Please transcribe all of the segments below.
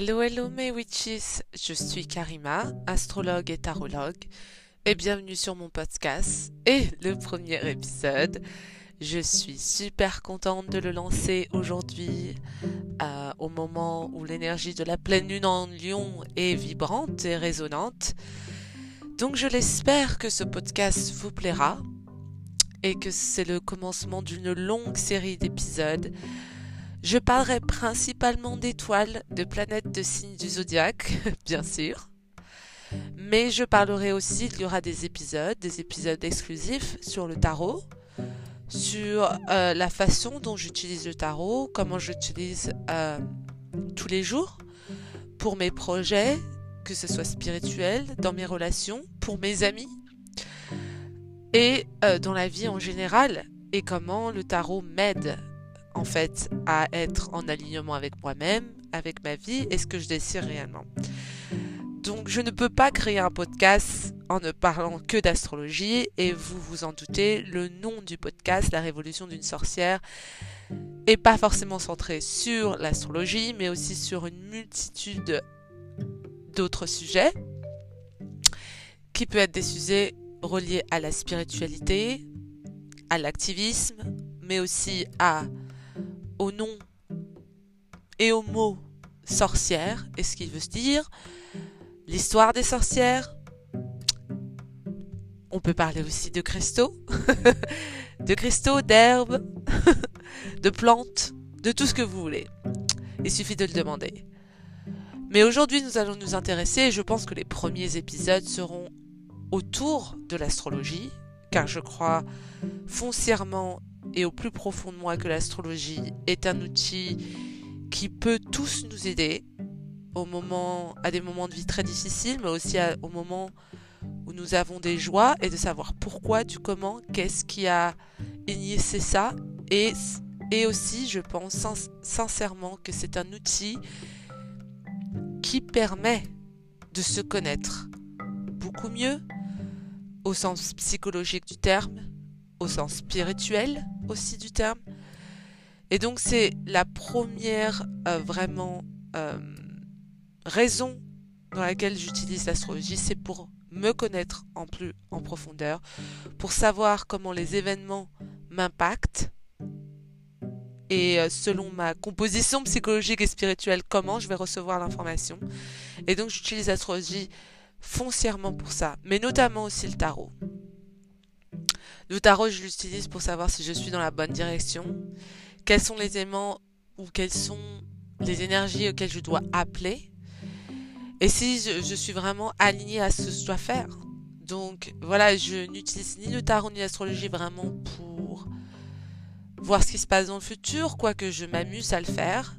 Hello, hello mes witches, je suis Karima, astrologue et tarologue, et bienvenue sur mon podcast et le premier épisode. Je suis super contente de le lancer aujourd'hui, euh, au moment où l'énergie de la pleine lune en lion est vibrante et résonante. Donc je l'espère que ce podcast vous plaira et que c'est le commencement d'une longue série d'épisodes je parlerai principalement d'étoiles, de planètes de signes du zodiaque, bien sûr. Mais je parlerai aussi, il y aura des épisodes, des épisodes exclusifs sur le tarot, sur euh, la façon dont j'utilise le tarot, comment j'utilise euh, tous les jours pour mes projets, que ce soit spirituel, dans mes relations, pour mes amis et euh, dans la vie en général, et comment le tarot m'aide en fait à être en alignement avec moi-même, avec ma vie et ce que je désire réellement. Donc je ne peux pas créer un podcast en ne parlant que d'astrologie et vous vous en doutez, le nom du podcast, La Révolution d'une sorcière, est pas forcément centré sur l'astrologie mais aussi sur une multitude d'autres sujets qui peuvent être des sujets reliés à la spiritualité, à l'activisme, mais aussi à nom et au mot sorcière et ce qu'il veut se dire, l'histoire des sorcières. On peut parler aussi de cristaux, de cristaux, d'herbes, de plantes, de tout ce que vous voulez. Il suffit de le demander. Mais aujourd'hui, nous allons nous intéresser, je pense que les premiers épisodes seront autour de l'astrologie, car je crois foncièrement et au plus profond de moi que l'astrologie est un outil qui peut tous nous aider au moment, à des moments de vie très difficiles, mais aussi au moment où nous avons des joies et de savoir pourquoi, du comment, qu'est-ce qui a initié ça. Et, et aussi, je pense sincèrement que c'est un outil qui permet de se connaître beaucoup mieux au sens psychologique du terme, au sens spirituel aussi du terme. Et donc c'est la première euh, vraiment euh, raison dans laquelle j'utilise l'astrologie, c'est pour me connaître en plus en profondeur, pour savoir comment les événements m'impactent et euh, selon ma composition psychologique et spirituelle, comment je vais recevoir l'information. Et donc j'utilise l'astrologie foncièrement pour ça, mais notamment aussi le tarot. Le tarot, je l'utilise pour savoir si je suis dans la bonne direction, quels sont les aimants ou quelles sont les énergies auxquelles je dois appeler, et si je, suis vraiment alignée à ce que je dois faire. Donc voilà, je n'utilise ni le tarot ni l'astrologie vraiment pour voir ce qui se passe dans le futur, quoique je m'amuse à le faire,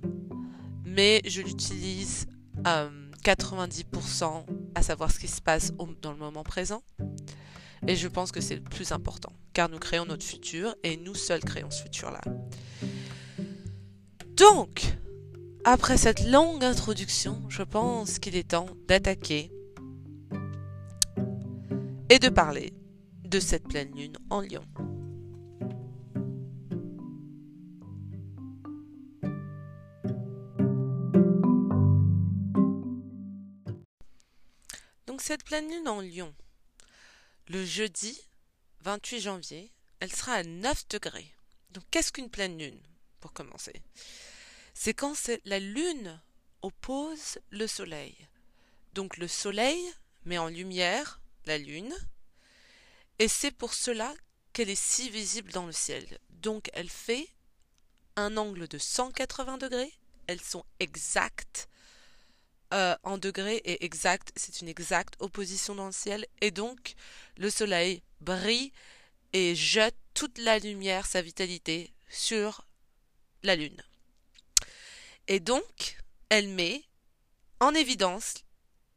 mais je l'utilise 90% euh, à savoir ce qui se passe dans le moment présent. Et je pense que c'est le plus important, car nous créons notre futur et nous seuls créons ce futur-là. Donc, après cette longue introduction, je pense qu'il est temps d'attaquer et de parler de cette pleine lune en lion. Donc cette pleine lune en lion, le jeudi 28 janvier, elle sera à 9 degrés. Donc qu'est-ce qu'une pleine lune, pour commencer? C'est quand la lune oppose le soleil. Donc le soleil met en lumière la lune, et c'est pour cela qu'elle est si visible dans le ciel. Donc elle fait un angle de 180 degrés, elles sont exactes euh, en degrés et exact, c'est une exacte opposition dans le ciel, et donc le soleil brille et jette toute la lumière, sa vitalité sur la lune. Et donc, elle met en évidence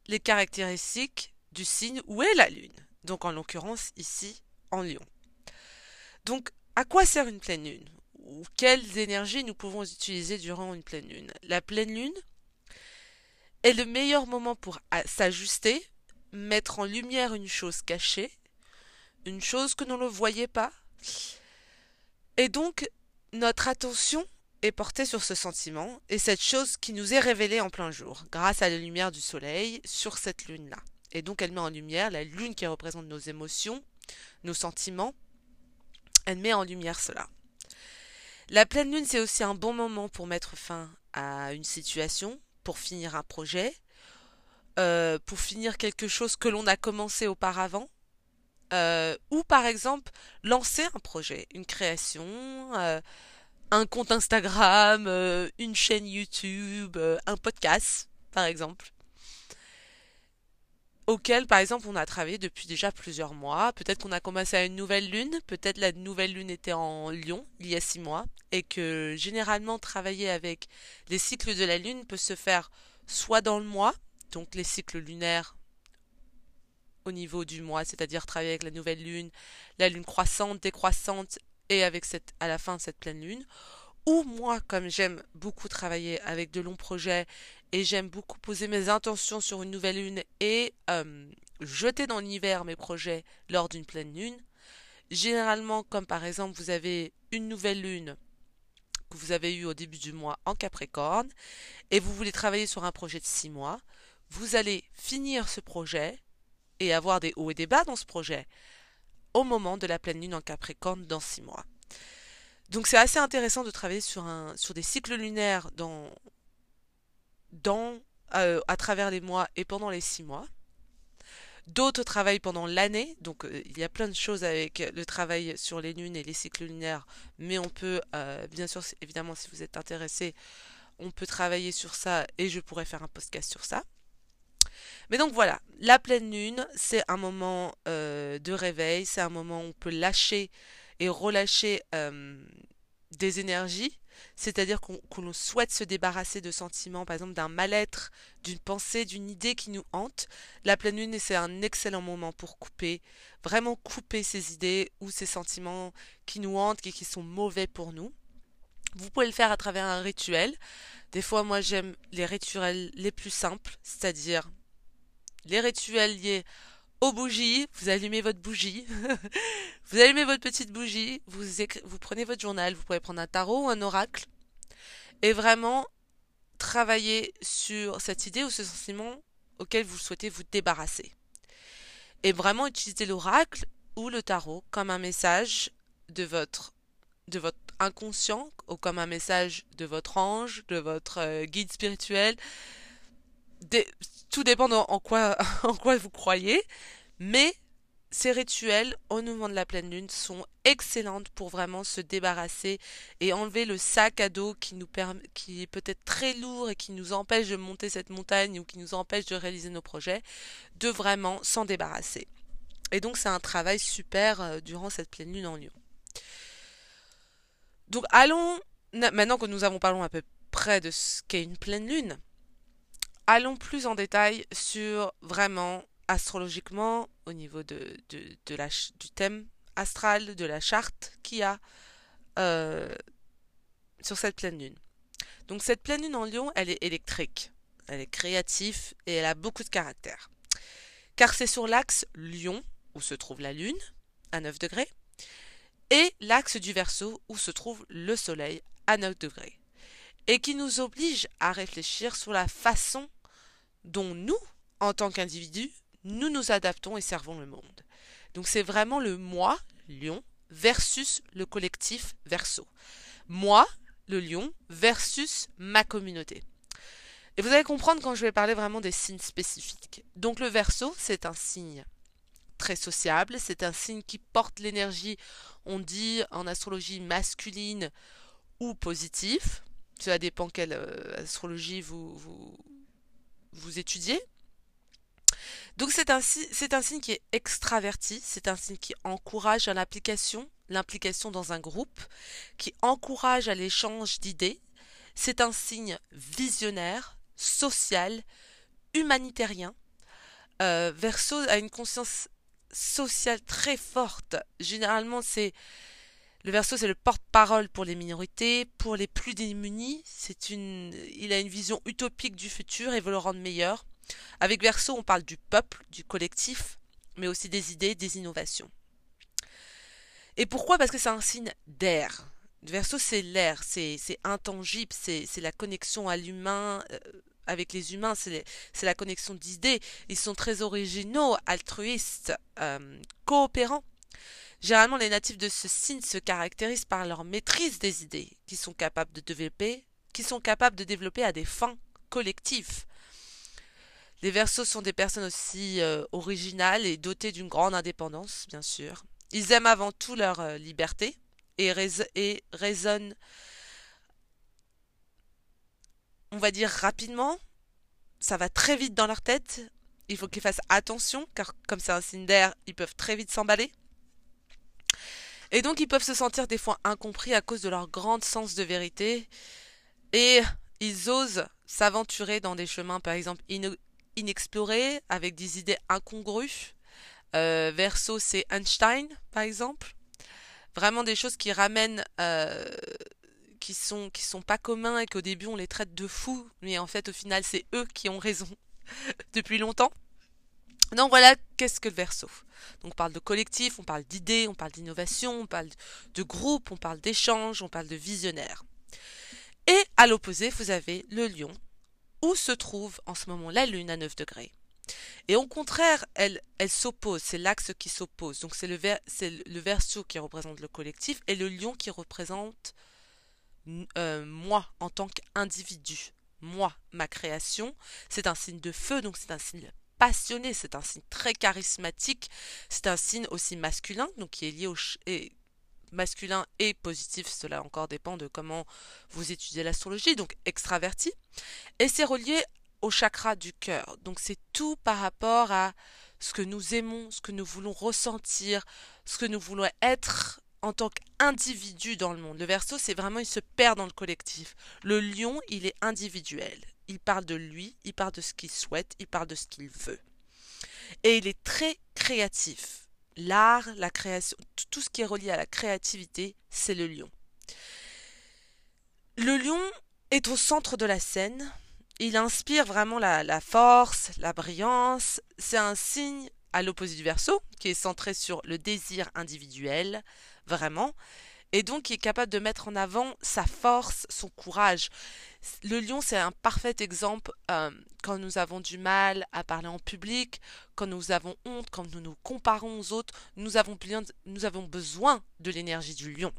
les caractéristiques du signe où est la lune, donc en l'occurrence ici en lion. Donc, à quoi sert une pleine lune? Ou quelles énergies nous pouvons utiliser durant une pleine lune? La pleine lune, est le meilleur moment pour s'ajuster, mettre en lumière une chose cachée, une chose que l'on ne voyait pas. Et donc, notre attention est porté sur ce sentiment et cette chose qui nous est révélée en plein jour, grâce à la lumière du soleil sur cette lune-là. Et donc elle met en lumière la lune qui représente nos émotions, nos sentiments. Elle met en lumière cela. La pleine lune, c'est aussi un bon moment pour mettre fin à une situation, pour finir un projet, euh, pour finir quelque chose que l'on a commencé auparavant, euh, ou par exemple lancer un projet, une création, euh, un compte Instagram, une chaîne YouTube, un podcast, par exemple auquel, par exemple, on a travaillé depuis déjà plusieurs mois. Peut-être qu'on a commencé à une nouvelle lune, peut-être la nouvelle lune était en Lion il y a six mois, et que généralement travailler avec les cycles de la lune peut se faire soit dans le mois, donc les cycles lunaires au niveau du mois, c'est-à-dire travailler avec la nouvelle lune, la lune croissante, décroissante, et avec à la fin cette pleine lune, ou moi, comme j'aime beaucoup travailler avec de longs projets et j'aime beaucoup poser mes intentions sur une nouvelle lune et euh, jeter dans l'univers mes projets lors d'une pleine lune, généralement, comme par exemple vous avez une nouvelle lune que vous avez eue au début du mois en Capricorne et vous voulez travailler sur un projet de six mois, vous allez finir ce projet et avoir des hauts et des bas dans ce projet au moment de la pleine lune en Capricorne dans six mois. Donc c'est assez intéressant de travailler sur, des cycles lunaires euh, à travers les mois et pendant les six mois. D'autres travaillent pendant l'année, donc euh, il y a plein de choses avec le travail sur les lunes et les cycles lunaires, mais on peut, euh, bien sûr, évidemment, si vous êtes intéressé, on peut travailler sur ça et je pourrais faire un podcast sur ça. Mais donc voilà, la pleine lune, c'est un moment de réveil, c'est un moment où on peut lâcher et relâcher euh, des énergies, c'est-à-dire qu'on souhaite se débarrasser de sentiments, par exemple d'un mal-être, d'une pensée, d'une idée qui nous hante, la pleine lune, c'est un excellent moment pour couper, vraiment couper ces idées ou ces sentiments qui nous hantent et qui sont mauvais pour nous. Vous pouvez le faire à travers un rituel. Des fois, moi, j'aime les rituels les plus simples, c'est-à-dire les rituels liés aux bougies, vous allumez votre bougie, vous allumez votre petite bougie, vous, prenez votre journal, vous pouvez prendre un tarot ou un oracle, et vraiment travailler sur cette idée ou ce sentiment auquel vous souhaitez vous débarrasser. Et vraiment utiliser l'oracle ou le tarot comme un message de votre, de votre inconscient ou comme un message de votre ange, de votre euh, guide spirituel, tout dépend en quoi, vous croyez, mais ces rituels au moment de la pleine lune sont excellentes pour vraiment se débarrasser et enlever le sac à dos qui nous qui est peut-être très lourd et qui nous empêche de monter cette montagne ou qui nous empêche de réaliser nos projets, de vraiment s'en débarrasser. Et donc c'est un travail super euh, durant cette pleine lune en lion. Donc allons, maintenant que nous avons parlé à peu près de ce qu'est une pleine lune, allons plus en détail sur vraiment astrologiquement au niveau du thème astral, de la charte qu'il y a euh, sur cette pleine lune. Donc cette pleine lune en lion, elle est électrique, elle est créative et elle a beaucoup de caractère. Car c'est sur l'axe lion, où se trouve la lune, à 9 degrés, et l'axe du verso, où se trouve le soleil, à 9 degrés, et qui nous oblige à réfléchir sur la façon dont nous, en tant qu'individus, nous nous adaptons et servons le monde. Donc c'est vraiment le moi, lion, versus le collectif verso. Moi, le lion, versus ma communauté. Et vous allez comprendre quand je vais parler vraiment des signes spécifiques. Donc le verso, c'est un signe très sociable, c'est un signe qui porte l'énergie, on dit en astrologie masculine ou positive. Cela dépend quelle euh, astrologie vous, vous, vous étudiez. Donc c'est un, signe qui est extraverti, c'est un signe qui encourage à l'application, l'implication dans un groupe, qui encourage à l'échange d'idées. C'est un signe visionnaire, social, humanitairien. Euh, Verseau a une conscience sociale très forte. Généralement, c'est le Verseau, c'est le porte-parole pour les minorités, pour les plus démunis. Il a une vision utopique du futur et veut le rendre meilleur. Avec Verseau, on parle du peuple, du collectif, mais aussi des idées, des innovations. Et pourquoi? Parce que c'est un signe d'air. Verseau, c'est l'air, c'est intangible, c'est la connexion à l'humain, euh, avec les humains, c'est la connexion d'idées. Ils sont très originaux, altruistes, euh, coopérants. Généralement, les natifs de ce signe se caractérisent par leur maîtrise des idées, qui sont capables de développer, qui sont capables de développer à des fins collectives. Les Verseaux sont des personnes aussi euh, originales et dotées d'une grande indépendance, bien sûr. Ils aiment avant tout leur euh, liberté et, et raisonnent, on va dire, rapidement. Ça va très vite dans leur tête. Il faut qu'ils fassent attention, car comme c'est un signe d'air, ils peuvent très vite s'emballer. Et donc ils peuvent se sentir des fois incompris à cause de leur grand sens de vérité. Et ils osent s'aventurer dans des chemins, par exemple, inexplorés, avec des idées incongrues. Euh, verso, c'est Einstein, par exemple. Vraiment des choses qui ramènent, euh, qui sont qui sont pas communs et qu'au début on les traite de fous, mais en fait au final c'est eux qui ont raison depuis longtemps. Donc voilà, qu'est-ce que le verso? Donc on parle de collectif, on parle d'idées, on parle d'innovation, on parle de groupe, on parle d'échange, on parle de visionnaire. Et à l'opposé, vous avez le lion, où se trouve en ce moment la lune à 9 degrés? Et au contraire, elle, elle s'oppose, c'est l'axe qui s'oppose. Donc c'est le, verso qui représente le collectif et le lion qui représente euh, moi en tant qu'individu. Moi, ma création, c'est un signe de feu, donc c'est un signe passionné, c'est un signe très charismatique, c'est un signe aussi masculin, donc qui est lié au et masculin et positif, cela encore dépend de comment vous étudiez l'astrologie, donc extraverti, et c'est relié au chakra du cœur. Donc c'est tout par rapport à ce que nous aimons, ce que nous voulons ressentir, ce que nous voulons être en tant qu'individu dans le monde. Le verso, c'est vraiment, il se perd dans le collectif. Le lion, il est individuel. Il parle de lui, il parle de ce qu'il souhaite, il parle de ce qu'il veut. Et il est très créatif. L'art, la création, tout ce qui est relié à la créativité, c'est le lion. Le lion est au centre de la scène, il inspire vraiment la, force, la brillance. C'est un signe à l'opposé du verso, qui est centré sur le désir individuel, vraiment, et donc qui est capable de mettre en avant sa force, son courage. Le lion, c'est un parfait exemple euh, quand nous avons du mal à parler en public, quand nous avons honte, quand nous nous comparons aux autres, nous avons, besoin de l'énergie du lion.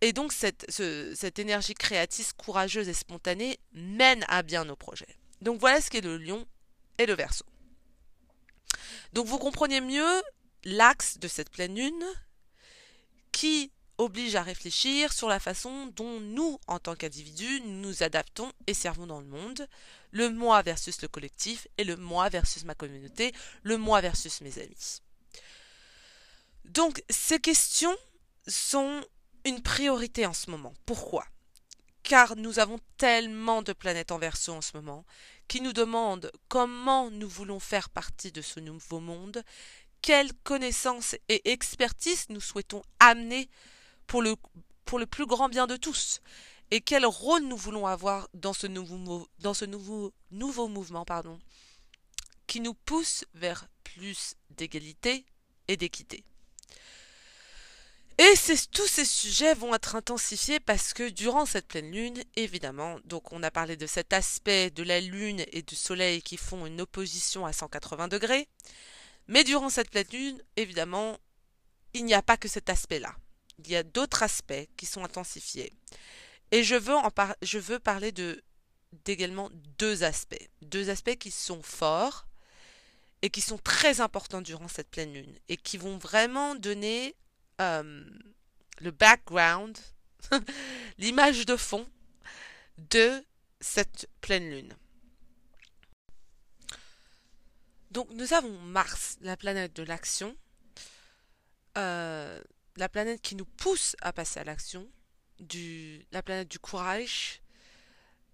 Et donc cette, cette énergie créatrice, courageuse et spontanée mène à bien nos projets. Donc voilà ce qu'est le lion et le verso. Donc vous comprenez mieux l'axe de cette pleine lune qui oblige à réfléchir sur la façon dont nous, en tant qu'individus, nous adaptons et servons dans le monde, le moi versus le collectif et le moi versus ma communauté, le moi versus mes amis. Donc ces questions sont une priorité en ce moment. Pourquoi? Car nous avons tellement de planètes en verso en ce moment qui nous demandent comment nous voulons faire partie de ce nouveau monde, quelles connaissances et expertise nous souhaitons amener pour le, plus grand bien de tous, et quel rôle nous voulons avoir dans ce nouveau mouvement pardon, qui nous pousse vers plus d'égalité et d'équité. Et tous ces sujets vont être intensifiés parce que durant cette pleine lune, évidemment, donc on a parlé de cet aspect de la lune et du soleil qui font une opposition à 180 degrés, mais durant cette pleine lune, évidemment, il n'y a pas que cet aspect-là. Il y a d'autres aspects qui sont intensifiés. Et je veux, en je veux parler de d'également deux aspects. Deux aspects qui sont forts et qui sont très importants durant cette pleine lune et qui vont vraiment donner euh, le background, l'image de fond de cette pleine lune. Donc nous avons Mars, la planète de l'action, euh, la planète qui nous pousse à passer à l'action, la planète du courage,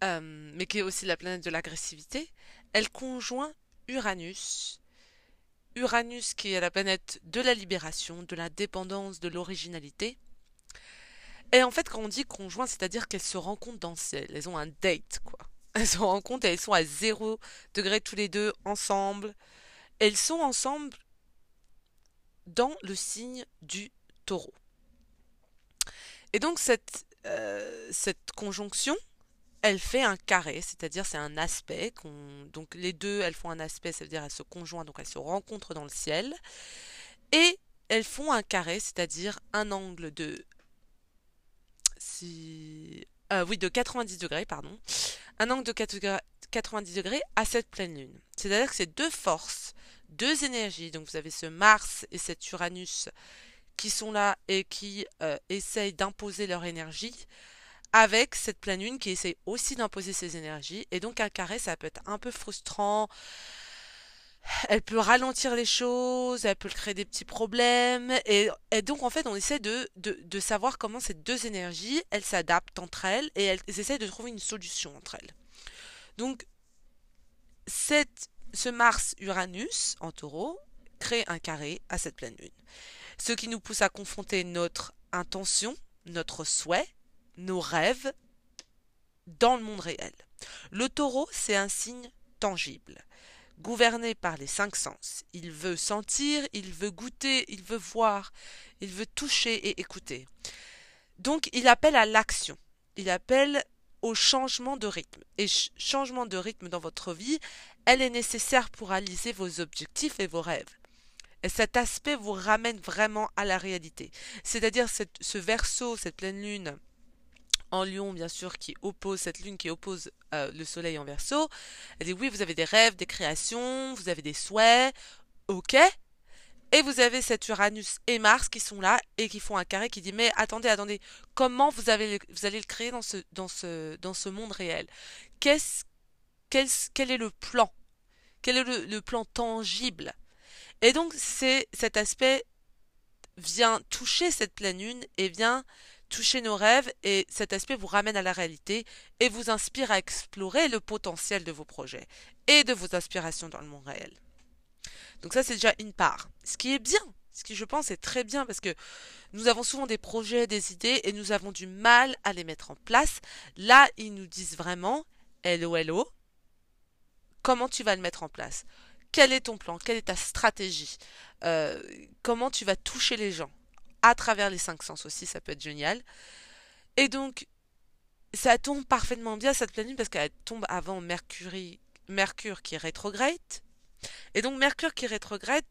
euh, mais qui est aussi la planète de l'agressivité. Elle conjoint Uranus, Uranus qui est la planète de la libération, de la dépendance, de l'originalité. Et en fait, quand on dit conjoint, c'est-à-dire qu'elles se rencontrent dans le ciel. Elles ont un date, quoi. Elles se rencontrent et elles sont à zéro degré tous les deux ensemble. Elles sont ensemble dans le signe du taureau. Et donc cette, cette conjonction, elle fait un carré, c'est-à-dire c'est un aspect. donc les deux, elles font un aspect, ça veut dire elles se conjoignent, donc elles se rencontrent dans le ciel. Et elles font un carré, c'est-à-dire un angle de... Euh, oui, de 90 degrés, pardon. Un angle de 90 degrés à cette pleine lune. C'est-à-dire que c'est deux forces, deux énergies. Donc vous avez ce Mars et cet Uranus qui sont là et qui euh, essayent d'imposer leur énergie avec cette pleine lune qui essaie aussi d'imposer ses énergies. Et donc un carré, ça peut être un peu frustrant. Elle peut ralentir les choses, elle peut créer des petits problèmes. Et, donc en fait, on essaie de, de, savoir comment ces deux énergies, elles s'adaptent entre elles et elles essaient de trouver une solution entre elles. Donc cette, ce Mars-Uranus en taureau crée un carré à cette pleine lune. Ce qui nous pousse à confronter notre intention, notre souhait, nos rêves dans le monde réel. Le taureau, c'est un signe tangible, gouverné par les cinq sens. Il veut sentir, il veut goûter, il veut voir, il veut toucher et écouter. Donc il appelle à l'action, il appelle au changement de rythme. Et changement de rythme dans votre vie, elle est nécessaire pour réaliser vos objectifs et vos rêves. Et cet aspect vous ramène vraiment à la réalité. C'est-à-dire ce verso, cette pleine lune, en lion, bien sûr, qui oppose cette lune qui oppose euh, le soleil en verso. Elle dit oui, vous avez des rêves, des créations, vous avez des souhaits, ok. Et vous avez cet Uranus et Mars qui sont là et qui font un carré qui dit mais attendez, attendez, comment vous, avez, vous allez le créer dans ce, dans ce, dans ce monde réel? Qu'est-ce, quel, est le plan? Quel est le plan tangible? Et donc cet aspect vient toucher cette pleine lune et vient toucher nos rêves et cet aspect vous ramène à la réalité et vous inspire à explorer le potentiel de vos projets et de vos aspirations dans le monde réel. Donc ça c'est déjà une part. Ce qui est bien, ce qui je pense est très bien parce que nous avons souvent des projets, des idées et nous avons du mal à les mettre en place. Là, ils nous disent vraiment hello hello. Comment tu vas le mettre en place? Quel est ton plan? Quelle est ta stratégie? Euh, Comment tu vas toucher les gens à travers les cinq sens aussi, ça peut être génial. Et donc, ça tombe parfaitement bien cette lune parce qu'elle tombe avant Mercure, Mercure qui rétrograde. Et donc Mercure qui rétrograde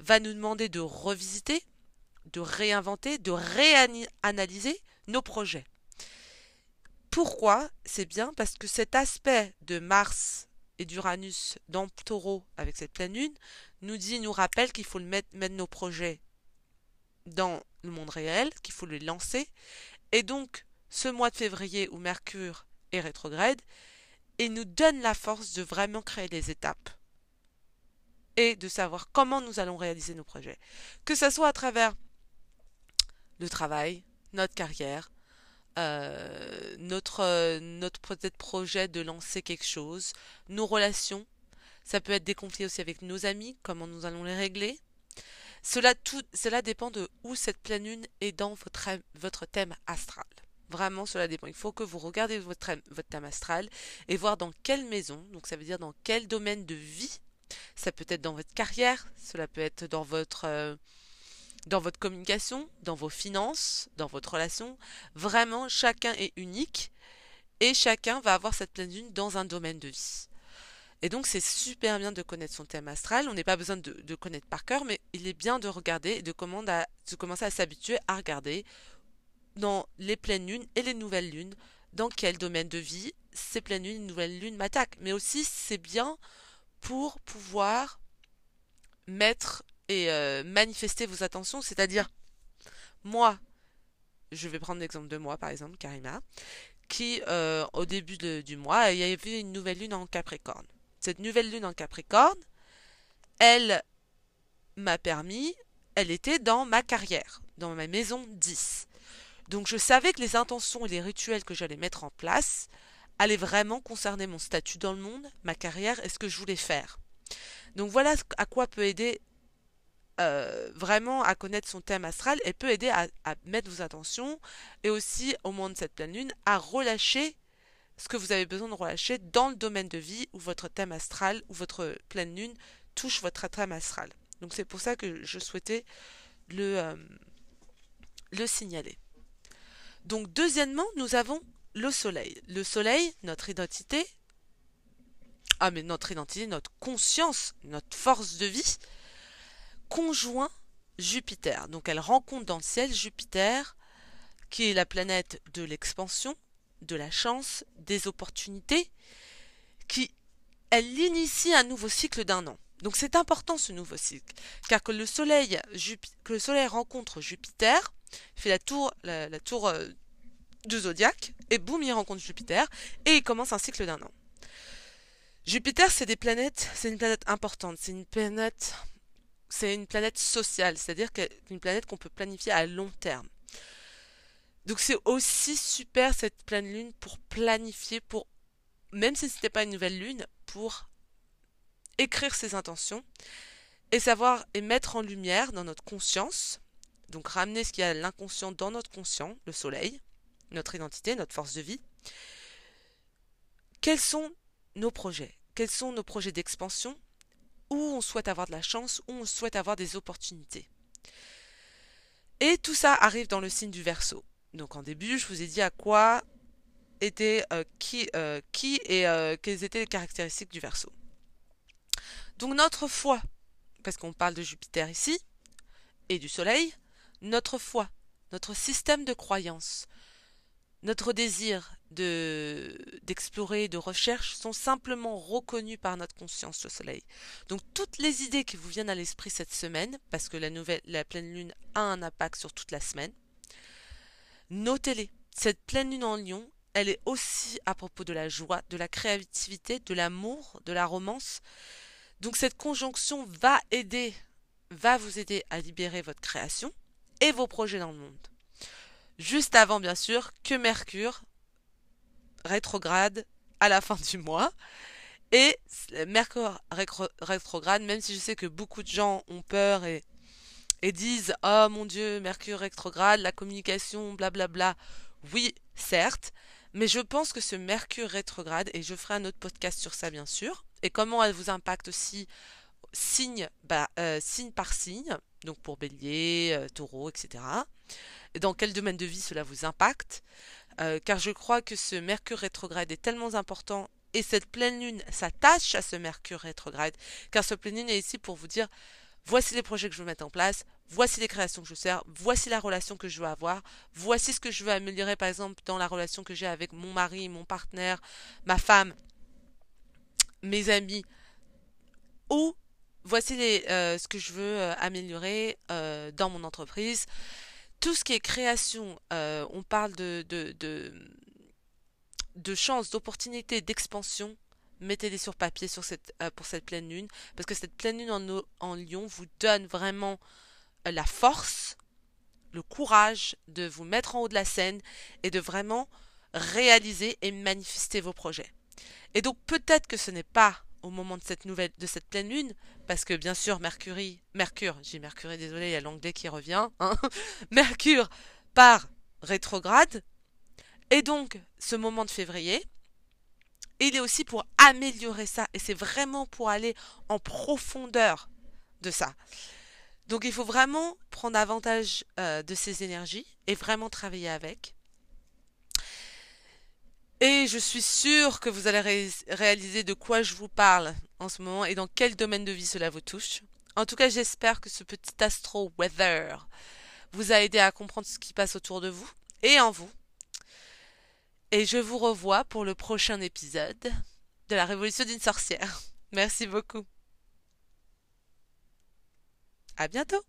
va nous demander de revisiter, de réinventer, de réanalyser nos projets. Pourquoi? C'est bien parce que cet aspect de Mars et d'Uranus dans Taureau avec cette pleine lune nous dit, nous rappelle qu'il faut mettre, mettre nos projets dans le monde réel, qu'il faut les lancer. Et donc, ce mois de février où Mercure est rétrograde, il nous donne la force de vraiment créer des étapes et de savoir comment nous allons réaliser nos projets. Que ce soit à travers le travail, notre carrière, euh, notre, notre peut-être projet de lancer quelque chose, nos relations. Ça peut être des conflits aussi avec nos amis, comment nous allons les régler. Cela, tout, cela dépend de où cette pleine lune est dans votre, votre thème astral. Vraiment, cela dépend. Il faut que vous regardez votre, votre thème astral et voir dans quelle maison, donc ça veut dire dans quel domaine de vie. Ça peut être dans votre carrière, cela peut être dans votre, euh, dans votre communication, dans vos finances, dans votre relation. Vraiment, chacun est unique et chacun va avoir cette pleine lune dans un domaine de vie. Et donc c'est super bien de connaître son thème astral. On n'est pas besoin de, connaître par cœur, mais il est bien de regarder et de, de commencer à s'habituer à regarder dans les pleines lunes et les nouvelles lunes, dans quel domaine de vie ces pleines lunes et nouvelles lunes m'attaquent? Mais aussi c'est bien pour pouvoir mettre et euh, manifester vos attentions, c'est-à-dire moi, je vais prendre l'exemple de moi par exemple, Karima, qui euh, au début du mois, il y avait une nouvelle lune en Capricorne cette nouvelle lune en Capricorne, elle m'a permis, elle était dans ma carrière, dans ma maison 10. Donc je savais que les intentions et les rituels que j'allais mettre en place allaient vraiment concerner mon statut dans le monde, ma carrière et ce que je voulais faire. Donc voilà à quoi peut aider euh, vraiment à connaître son thème astral et peut aider à, mettre vos attentions et aussi au moment de cette pleine lune à relâcher ce que vous avez besoin de relâcher dans le domaine de vie où votre thème astral ou votre pleine lune touche votre thème astral. Donc c'est pour ça que je souhaitais le, euh, le signaler. Donc deuxièmement, nous avons le soleil. Le soleil, notre identité, ah mais notre identité, notre conscience, notre force de vie, conjoint Jupiter. Donc elle rencontre dans le ciel Jupiter, qui est la planète de l'expansion, de la chance, des opportunités, qui elle initie un nouveau cycle d'un an. Donc c'est important ce nouveau cycle, car que le soleil, que le soleil rencontre Jupiter, fait la tour, la, euh, du zodiaque, et boum, il rencontre Jupiter, et il commence un cycle d'un an. Jupiter, c'est des planètes, c'est une planète importante, c'est une planète, c'est une planète sociale, c'est-à-dire que une planète qu'on peut planifier à long terme. Donc c'est aussi super cette pleine lune pour planifier, pour même si ce n'était pas une nouvelle lune, pour écrire ses intentions et savoir et mettre en lumière dans notre conscience, donc ramener ce qu'il y a l'inconscient dans notre conscient, le soleil, notre identité, notre force de vie. Quels sont nos projets? Quels sont nos projets d'expansion? Où on souhaite avoir de la chance Où on souhaite avoir des opportunités Et tout ça arrive dans le signe du Verseau. Donc en début, je vous ai dit à quoi était euh, qui, euh, qui et euh, quelles étaient les caractéristiques du Verseau. Donc notre foi, parce qu'on parle de Jupiter ici et du Soleil, notre foi, notre système de croyance, notre désir de d'explorer, de recherche sont simplement reconnus par notre conscience, le soleil. Donc toutes les idées qui vous viennent à l'esprit cette semaine, parce que la nouvelle, la pleine lune a un impact sur toute la semaine, notez-les. Cette pleine lune en lion, elle est aussi à propos de la joie, de la créativité, de l'amour, de la romance. Donc cette conjonction va aider, va vous aider à libérer votre création et vos projets dans le monde juste avant bien sûr que Mercure rétrograde à la fin du mois. Et Mercure rétrograde, même si je sais que beaucoup de gens ont peur et, disent Oh mon Dieu, Mercure rétrograde, la communication, blablabla. Oui, certes, mais je pense que ce Mercure rétrograde, et je ferai un autre podcast sur ça bien sûr, et comment elle vous impacte aussi signe, bah, euh, signe par signe, donc pour bélier, euh, taureau, etc dans quel domaine de vie cela vous impacte, euh, car je crois que ce Mercure rétrograde est tellement important et cette pleine lune s'attache à ce Mercure rétrograde, car ce pleine lune est ici pour vous dire voici les projets que je veux mettre en place, voici les créations que je sers, voici la relation que je veux avoir, voici ce que je veux améliorer par exemple dans la relation que j'ai avec mon mari, mon partenaire, ma femme, mes amis, ou voici euh, ce que je veux euh, améliorer dans mon entreprise tout ce qui est création, euh, on parle de, de, de, chances, d'opportunités, d'expansion, mettez-les sur papier euh, pour cette pleine lune, parce que cette pleine lune en, en lion vous donne vraiment euh, la force, le courage de vous mettre en haut de la scène et de vraiment réaliser et manifester vos projets. Et donc peut-être que ce n'est pas au moment de cette nouvelle, de cette pleine lune, parce que bien sûr Mercury, Mercure, j'ai Mercury, désolé, il y a l'anglais qui revient, hein, Mercure part rétrograde, et donc ce moment de février, il est aussi pour améliorer ça, et c'est vraiment pour aller en profondeur de ça. Donc il faut vraiment prendre avantage euh, de ces énergies et vraiment travailler avec. Et je suis sûre que vous allez réaliser de quoi je vous parle en ce moment et dans quel domaine de vie cela vous touche. En tout cas, j'espère que ce petit astro weather vous a aidé à comprendre ce qui passe autour de vous et en vous. Et je vous revois pour le prochain épisode de la révolution d'une sorcière. Merci beaucoup. À bientôt.